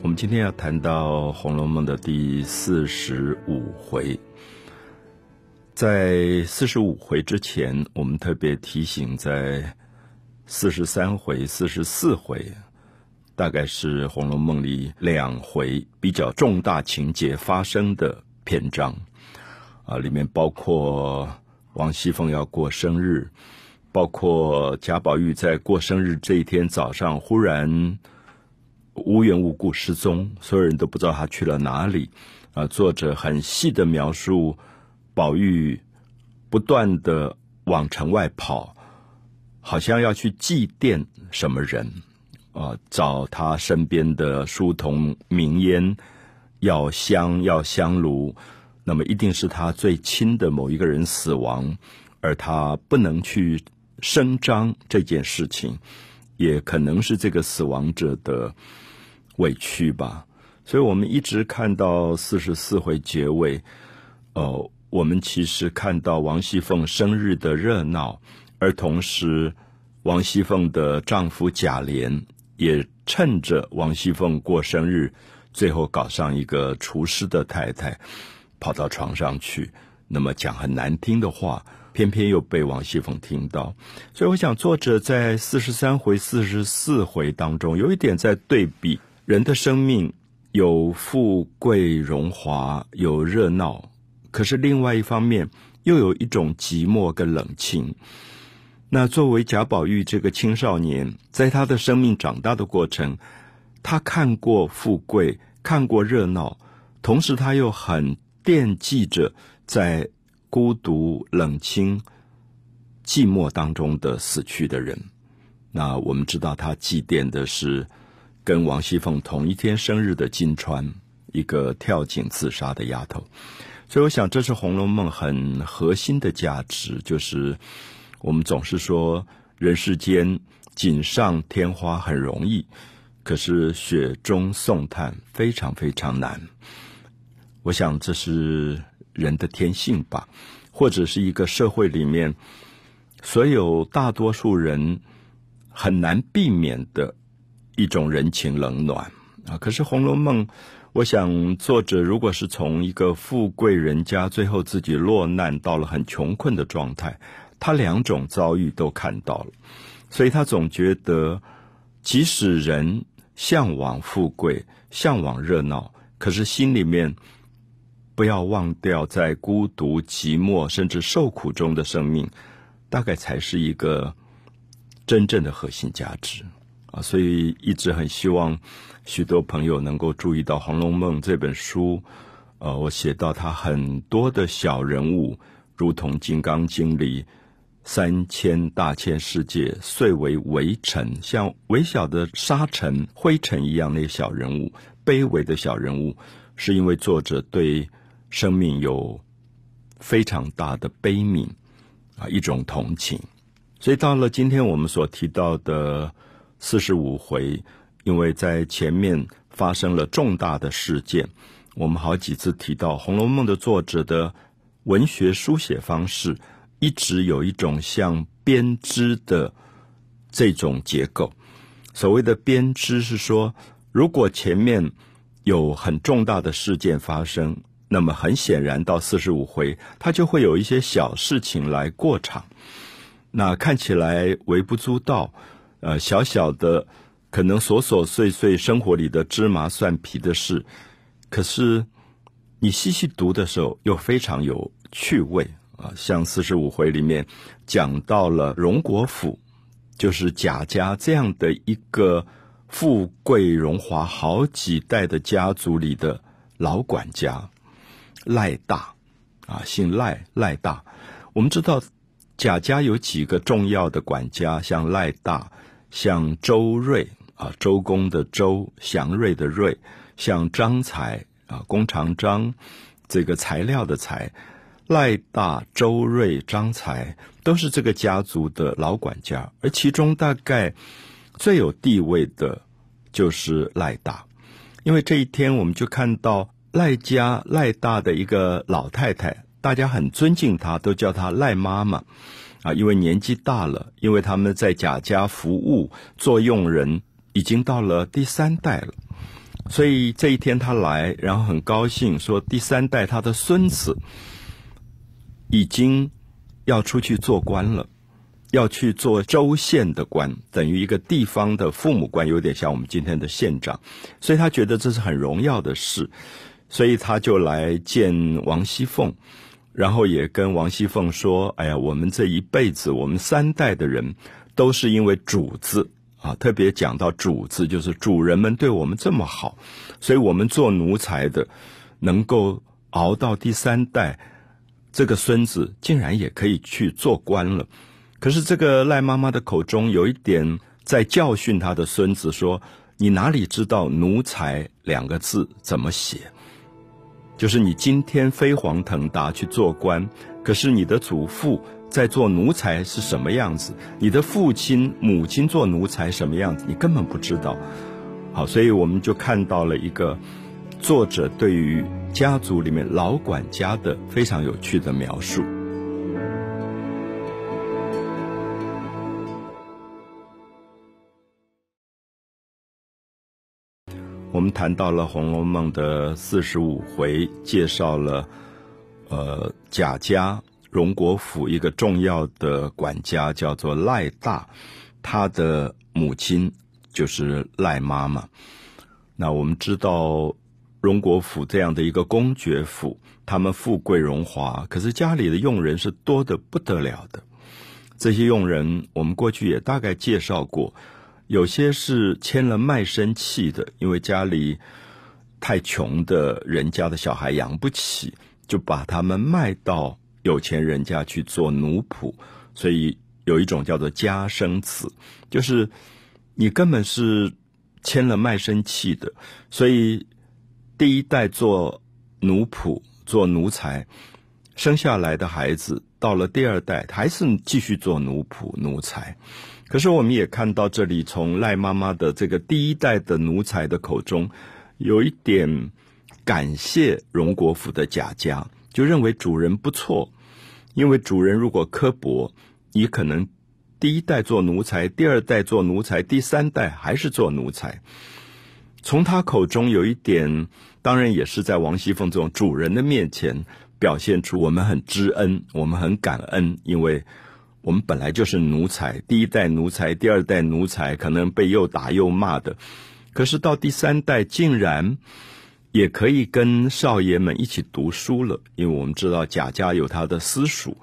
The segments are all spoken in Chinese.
我们今天要谈到《红楼梦》的第四十五回。在四十五回之前，我们特别提醒，在四十三回、四十四回，大概是《红楼梦》里两回比较重大情节发生的篇章。啊，里面包括王熙凤要过生日，包括贾宝玉在过生日这一天早上忽然。无缘无故失踪，所有人都不知道他去了哪里。啊，作者很细的描述宝玉不断的往城外跑，好像要去祭奠什么人啊，找他身边的书童名烟要香要香炉，那么一定是他最亲的某一个人死亡，而他不能去声张这件事情，也可能是这个死亡者的。委屈吧，所以我们一直看到四十四回结尾，哦，我们其实看到王熙凤生日的热闹，而同时，王熙凤的丈夫贾琏也趁着王熙凤过生日，最后搞上一个厨师的太太，跑到床上去，那么讲很难听的话，偏偏又被王熙凤听到，所以我想作者在四十三回、四十四回当中，有一点在对比。人的生命有富贵荣华，有热闹，可是另外一方面又有一种寂寞跟冷清。那作为贾宝玉这个青少年，在他的生命长大的过程，他看过富贵，看过热闹，同时他又很惦记着在孤独、冷清、寂寞当中的死去的人。那我们知道，他祭奠的是。跟王熙凤同一天生日的金钏，一个跳井自杀的丫头，所以我想这是《红楼梦》很核心的价值，就是我们总是说人世间锦上添花很容易，可是雪中送炭非常非常难。我想这是人的天性吧，或者是一个社会里面所有大多数人很难避免的。一种人情冷暖啊！可是《红楼梦》，我想作者如果是从一个富贵人家，最后自己落难到了很穷困的状态，他两种遭遇都看到了，所以他总觉得，即使人向往富贵、向往热闹，可是心里面不要忘掉，在孤独、寂寞甚至受苦中的生命，大概才是一个真正的核心价值。啊，所以一直很希望许多朋友能够注意到《红楼梦》这本书。呃，我写到他很多的小人物，如同《金刚经》里三千大千世界碎为微尘，像微小的沙尘、灰尘一样那些小人物，卑微的小人物，是因为作者对生命有非常大的悲悯啊，一种同情。所以到了今天我们所提到的。四十五回，因为在前面发生了重大的事件，我们好几次提到《红楼梦》的作者的文学书写方式，一直有一种像编织的这种结构。所谓的编织是说，如果前面有很重大的事件发生，那么很显然到四十五回，它就会有一些小事情来过场，那看起来微不足道。呃，小小的，可能琐琐碎碎生活里的芝麻蒜皮的事，可是你细细读的时候，又非常有趣味啊。像四十五回里面讲到了荣国府，就是贾家这样的一个富贵荣华好几代的家族里的老管家赖大啊，姓赖赖大。我们知道贾家有几个重要的管家，像赖大。像周瑞啊，周公的周，祥瑞的瑞，像张才啊，弓长张，这个材料的材，赖大、周瑞、张才都是这个家族的老管家，而其中大概最有地位的就是赖大，因为这一天我们就看到赖家赖大的一个老太太，大家很尊敬她，都叫她赖妈妈。啊，因为年纪大了，因为他们在贾家服务做佣人，已经到了第三代了，所以这一天他来，然后很高兴说，第三代他的孙子已经要出去做官了，要去做州县的官，等于一个地方的父母官，有点像我们今天的县长。所以他觉得这是很荣耀的事，所以他就来见王熙凤，然后也跟王熙凤说：“哎呀，我们这一辈子，我们三代的人都是因为主子。”啊，特别讲到主子，就是主人们对我们这么好，所以我们做奴才的能够熬到第三代，这个孙子竟然也可以去做官了。可是这个赖妈妈的口中有一点在教训他的孙子说：“你哪里知道‘奴才’两个字怎么写？就是你今天飞黄腾达去做官，可是你的祖父。”在做奴才是什么样子？你的父亲、母亲做奴才什么样子？你根本不知道。好，所以我们就看到了一个作者对于家族里面老管家的非常有趣的描述。我们谈到了《红楼梦》的四十五回，介绍了呃贾家。荣国府一个重要的管家叫做赖大，他的母亲就是赖妈妈。那我们知道荣国府这样的一个公爵府，他们富贵荣华，可是家里的佣人是多的不得了的。这些佣人，我们过去也大概介绍过，有些是签了卖身契的，因为家里太穷的人家的小孩养不起，就把他们卖到。有钱人家去做奴仆，所以有一种叫做家生子，就是你根本是签了卖身契的，所以第一代做奴仆、做奴才，生下来的孩子到了第二代还是继续做奴仆、奴才。可是我们也看到这里，从赖妈妈的这个第一代的奴才的口中，有一点感谢荣国府的贾家。就认为主人不错，因为主人如果刻薄，你可能第一代做奴才，第二代做奴才，第三代还是做奴才。从他口中有一点，当然也是在王熙凤这种主人的面前表现出我们很知恩，我们很感恩，因为我们本来就是奴才，第一代奴才，第二代奴才，可能被又打又骂的，可是到第三代竟然。也可以跟少爷们一起读书了，因为我们知道贾家有他的私塾，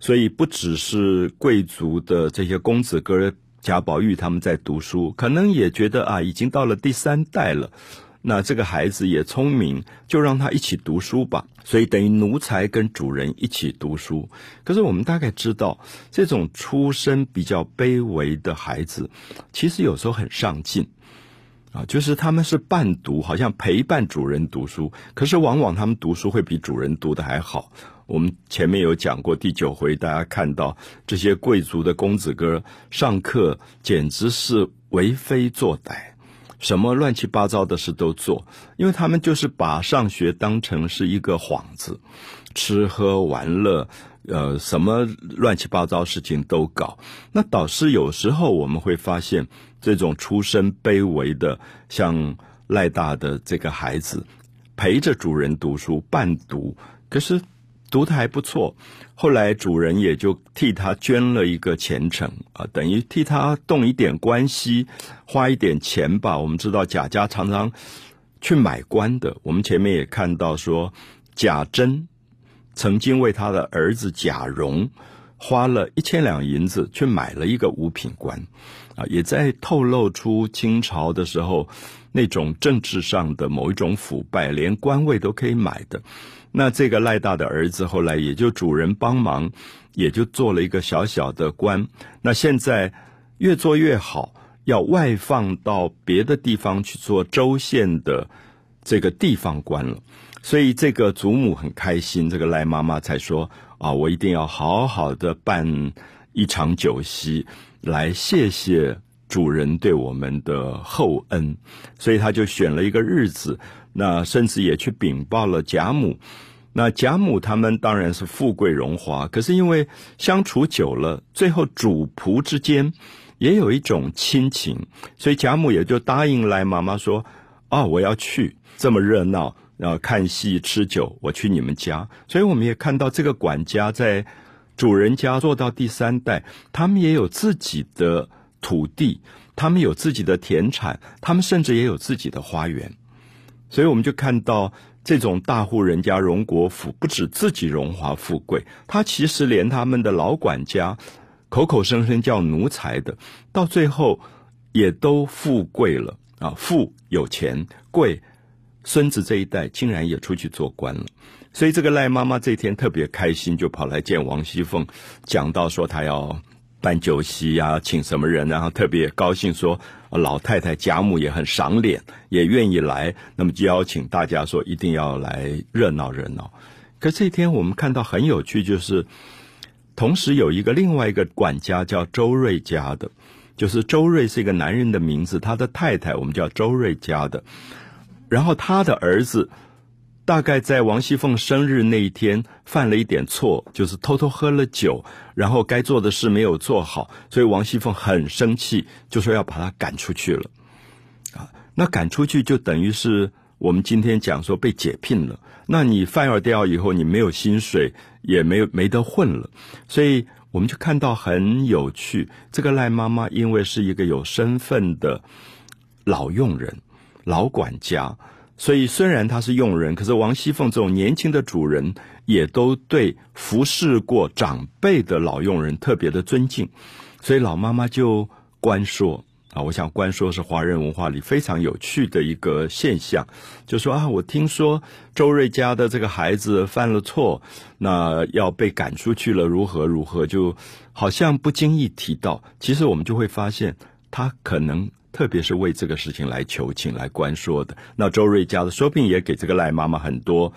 所以不只是贵族的这些公子哥贾宝玉他们在读书，可能也觉得啊，已经到了第三代了，那这个孩子也聪明，就让他一起读书吧。所以等于奴才跟主人一起读书。可是我们大概知道，这种出身比较卑微的孩子，其实有时候很上进。啊，就是他们是伴读，好像陪伴主人读书，可是往往他们读书会比主人读的还好。我们前面有讲过第九回，大家看到这些贵族的公子哥上课简直是为非作歹，什么乱七八糟的事都做，因为他们就是把上学当成是一个幌子，吃喝玩乐，呃，什么乱七八糟事情都搞。那导师有时候我们会发现。这种出身卑微的，像赖大的这个孩子，陪着主人读书伴读，可是读的还不错。后来主人也就替他捐了一个前程啊，等于替他动一点关系，花一点钱吧。我们知道贾家常常去买官的，我们前面也看到说，贾珍曾经为他的儿子贾蓉花了一千两银子去买了一个五品官。啊，也在透露出清朝的时候那种政治上的某一种腐败，连官位都可以买的。那这个赖大的儿子后来也就主人帮忙，也就做了一个小小的官。那现在越做越好，要外放到别的地方去做州县的这个地方官了。所以这个祖母很开心，这个赖妈妈才说啊，我一定要好好的办一场酒席。来谢谢主人对我们的厚恩，所以他就选了一个日子，那甚至也去禀报了贾母。那贾母他们当然是富贵荣华，可是因为相处久了，最后主仆之间也有一种亲情，所以贾母也就答应来妈妈说：“啊，我要去这么热闹，然后看戏吃酒，我去你们家。所以我们也看到这个管家在主人家做到第三代，他们也有自己的土地，他们有自己的田产，他们甚至也有自己的花园。所以我们就看到这种大户人家荣国府，不止自己荣华富贵，他其实连他们的老管家。口口声声叫奴才的，到最后也都富贵了啊！富有钱，贵孙子这一代竟然也出去做官了。所以这个赖妈妈这天特别开心，就跑来见王熙凤，讲到说她要办酒席呀，请什么人，然后特别高兴说老太太贾母也很赏脸，也愿意来，那么就邀请大家说一定要来热闹热闹。可这天我们看到很有趣，就是。同时有一个另外一个管家叫周瑞家的，就是周瑞是一个男人的名字，他的太太我们叫周瑞家的。然后他的儿子大概在王熙凤生日那一天犯了一点错，就是偷偷喝了酒，然后该做的事没有做好，所以王熙凤很生气，就说要把他赶出去了。啊，那赶出去就等于是我们今天讲说被解聘了。那你饭要掉以后，你没有薪水，也没有没得混了，所以我们就看到很有趣。这个赖妈妈因为是一个有身份的老佣人、老管家，所以虽然她是佣人，可是王熙凤这种年轻的主人也都对服侍过长辈的老佣人特别的尊敬，所以老妈妈就官说。啊，我想官说是华人文化里非常有趣的一个现象，就说啊，我听说周瑞家的这个孩子犯了错，那要被赶出去了，如何如何，就好像不经意提到，其实我们就会发现，他可能特别是为这个事情来求情来关说的。那周瑞家的说不定也给这个赖妈妈很多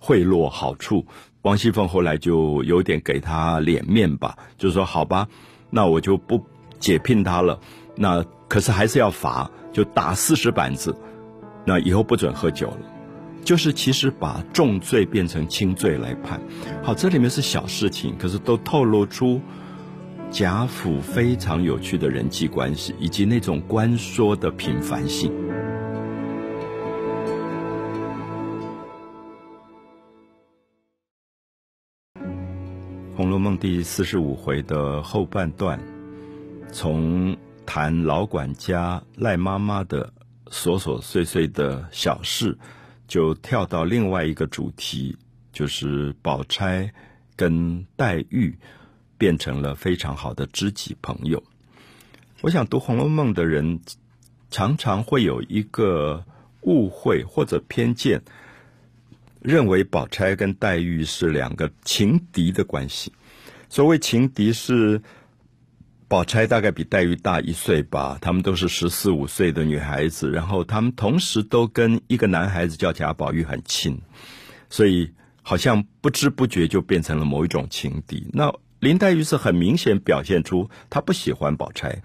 贿赂好处，王熙凤后来就有点给他脸面吧，就说好吧，那我就不解聘他了。那可是还是要罚，就打四十板子，那以后不准喝酒了。就是其实把重罪变成轻罪来判。好，这里面是小事情，可是都透露出贾府非常有趣的人际关系，以及那种官说的频繁性。《红楼梦》第四十五回的后半段，从。谈老管家赖妈妈的琐琐碎碎的小事，就跳到另外一个主题，就是宝钗跟黛玉变成了非常好的知己朋友。我想读《红楼梦》的人常常会有一个误会或者偏见，认为宝钗跟黛玉是两个情敌的关系。所谓情敌是。宝钗大概比黛玉大一岁吧，他们都是十四五岁的女孩子，然后他们同时都跟一个男孩子叫贾宝玉很亲，所以好像不知不觉就变成了某一种情敌。那林黛玉是很明显表现出她不喜欢宝钗，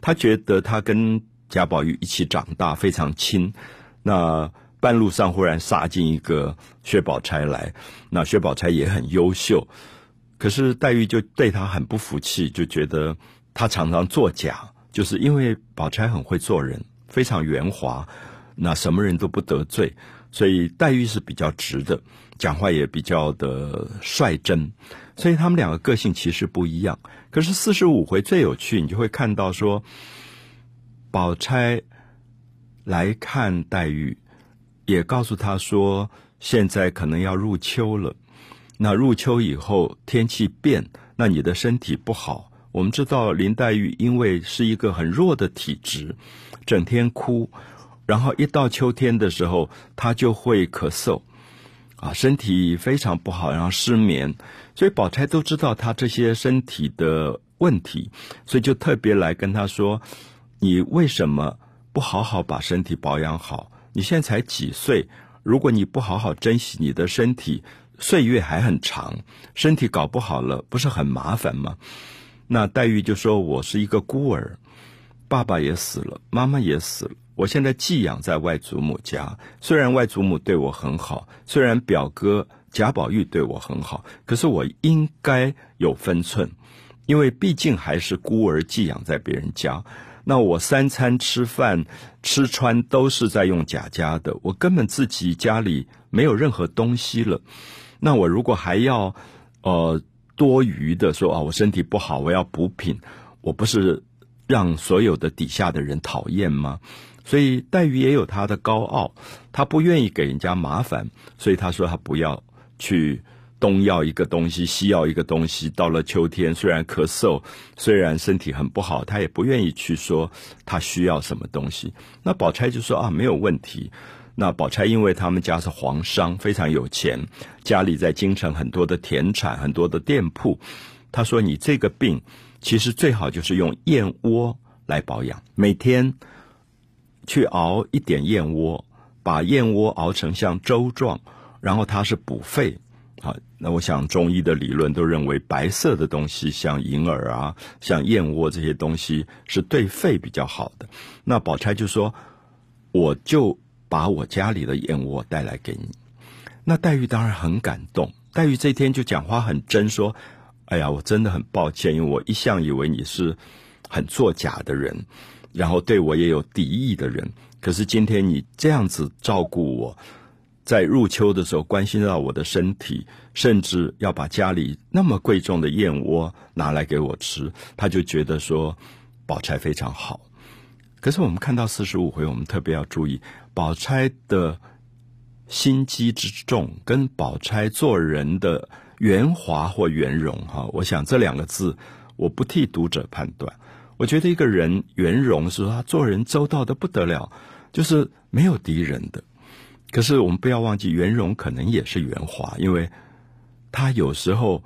她觉得她跟贾宝玉一起长大非常亲，那半路上忽然杀进一个薛宝钗来，那薛宝钗也很优秀，可是黛玉就对她很不服气，就觉得。她常常作假，就是因为宝钗很会做人，非常圆滑，那什么人都不得罪，所以黛玉是比较直的，讲话也比较的率真，所以他们两个个性其实不一样。可是四十五回最有趣，你就会看到说，宝钗来看黛玉，也告诉她说，现在可能要入秋了，那入秋以后天气变，那你的身体不好。我们知道林黛玉因为是一个很弱的体质，整天哭，然后一到秋天的时候，她就会咳嗽，啊，身体非常不好，然后失眠。所以宝钗都知道她这些身体的问题，所以就特别来跟她说：“你为什么不好好把身体保养好？你现在才几岁？如果你不好好珍惜你的身体，岁月还很长，身体搞不好了，不是很麻烦吗？”那黛玉就说：“我是一个孤儿，爸爸也死了，妈妈也死了，我现在寄养在外祖母家。虽然外祖母对我很好，虽然表哥贾宝玉对我很好，可是我应该有分寸，因为毕竟还是孤儿寄养在别人家。那我三餐吃饭吃穿都是在用贾家的，我根本自己家里没有任何东西了。那我如果还要呃多余的说啊，我身体不好，我要补品，我不是让所有的底下的人讨厌吗？所以黛玉也有她的高傲，她不愿意给人家麻烦，所以她说她不要去。东要一个东西，西要一个东西。到了秋天，虽然咳嗽，虽然身体很不好，他也不愿意去说他需要什么东西。那宝钗就说啊，没有问题。那宝钗因为他们家是皇商，非常有钱，家里在京城很多的田产，很多的店铺。他说你这个病，其实最好就是用燕窝来保养，每天去熬一点燕窝，把燕窝熬成像粥状，然后它是补肺。好，那我想中医的理论都认为白色的东西，像银耳啊，像燕窝这些东西是对肺比较好的。那宝钗就说：“我就把我家里的燕窝带来给你。”那黛玉当然很感动。黛玉这天就讲话很真，说：“哎呀，我真的很抱歉，因为我一向以为你是很作假的人，然后对我也有敌意的人。可是今天你这样子照顾我。”在入秋的时候，关心到我的身体，甚至要把家里那么贵重的燕窝拿来给我吃，他就觉得说，宝钗非常好。可是我们看到四十五回，我们特别要注意，宝钗的心机之重，跟宝钗做人的圆滑或圆融，哈，我想这两个字，我不替读者判断。我觉得一个人圆融，是说他做人周到的不得了，就是没有敌人的。可是我们不要忘记，圆融可能也是圆滑，因为他有时候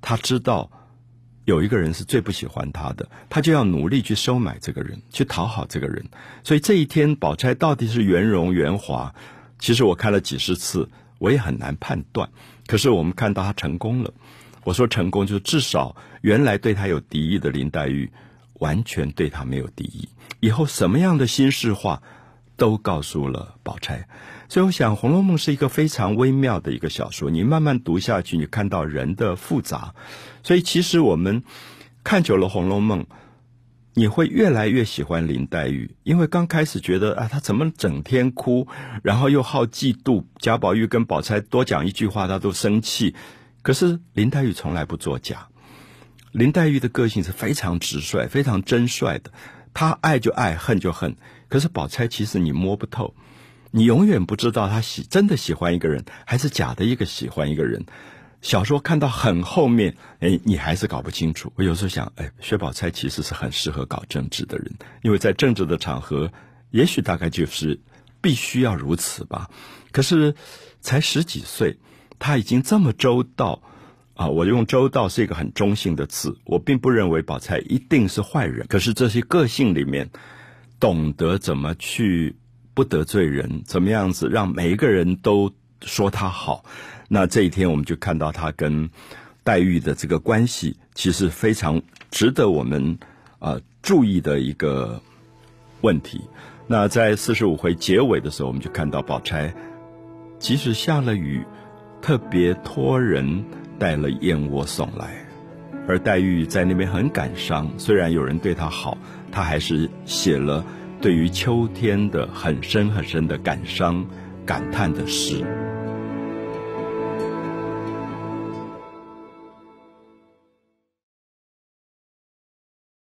他知道有一个人是最不喜欢他的，他就要努力去收买这个人，去讨好这个人。所以这一天，宝钗到底是圆融圆滑，其实我看了几十次，我也很难判断。可是我们看到他成功了，我说成功，就至少原来对他有敌意的林黛玉，完全对他没有敌意。以后什么样的心事话，都告诉了宝钗。所以，我想《红楼梦》是一个非常微妙的一个小说。你慢慢读下去，你看到人的复杂。所以，其实我们看久了《红楼梦》，你会越来越喜欢林黛玉，因为刚开始觉得啊，她怎么整天哭，然后又好嫉妒。贾宝玉跟宝钗多讲一句话，她都生气。可是林黛玉从来不作假。林黛玉的个性是非常直率、非常真率的。她爱就爱，恨就恨。可是宝钗其实你摸不透。你永远不知道他喜真的喜欢一个人，还是假的一个喜欢一个人。小说看到很后面，哎，你还是搞不清楚。我有时候想，哎，薛宝钗其实是很适合搞政治的人，因为在政治的场合，也许大概就是必须要如此吧。可是才十几岁，他已经这么周到啊！我用周到是一个很中性的词，我并不认为宝钗一定是坏人。可是这些个性里面，懂得怎么去。不得罪人，怎么样子让每一个人都说他好？那这一天我们就看到他跟黛玉的这个关系，其实非常值得我们啊注意的一个问题。那在四十五回结尾的时候，我们就看到宝钗即使下了雨，特别托人带了燕窝送来，而黛玉在那边很感伤。虽然有人对她好，她还是写了。对于秋天的很深很深的感伤、感叹的诗。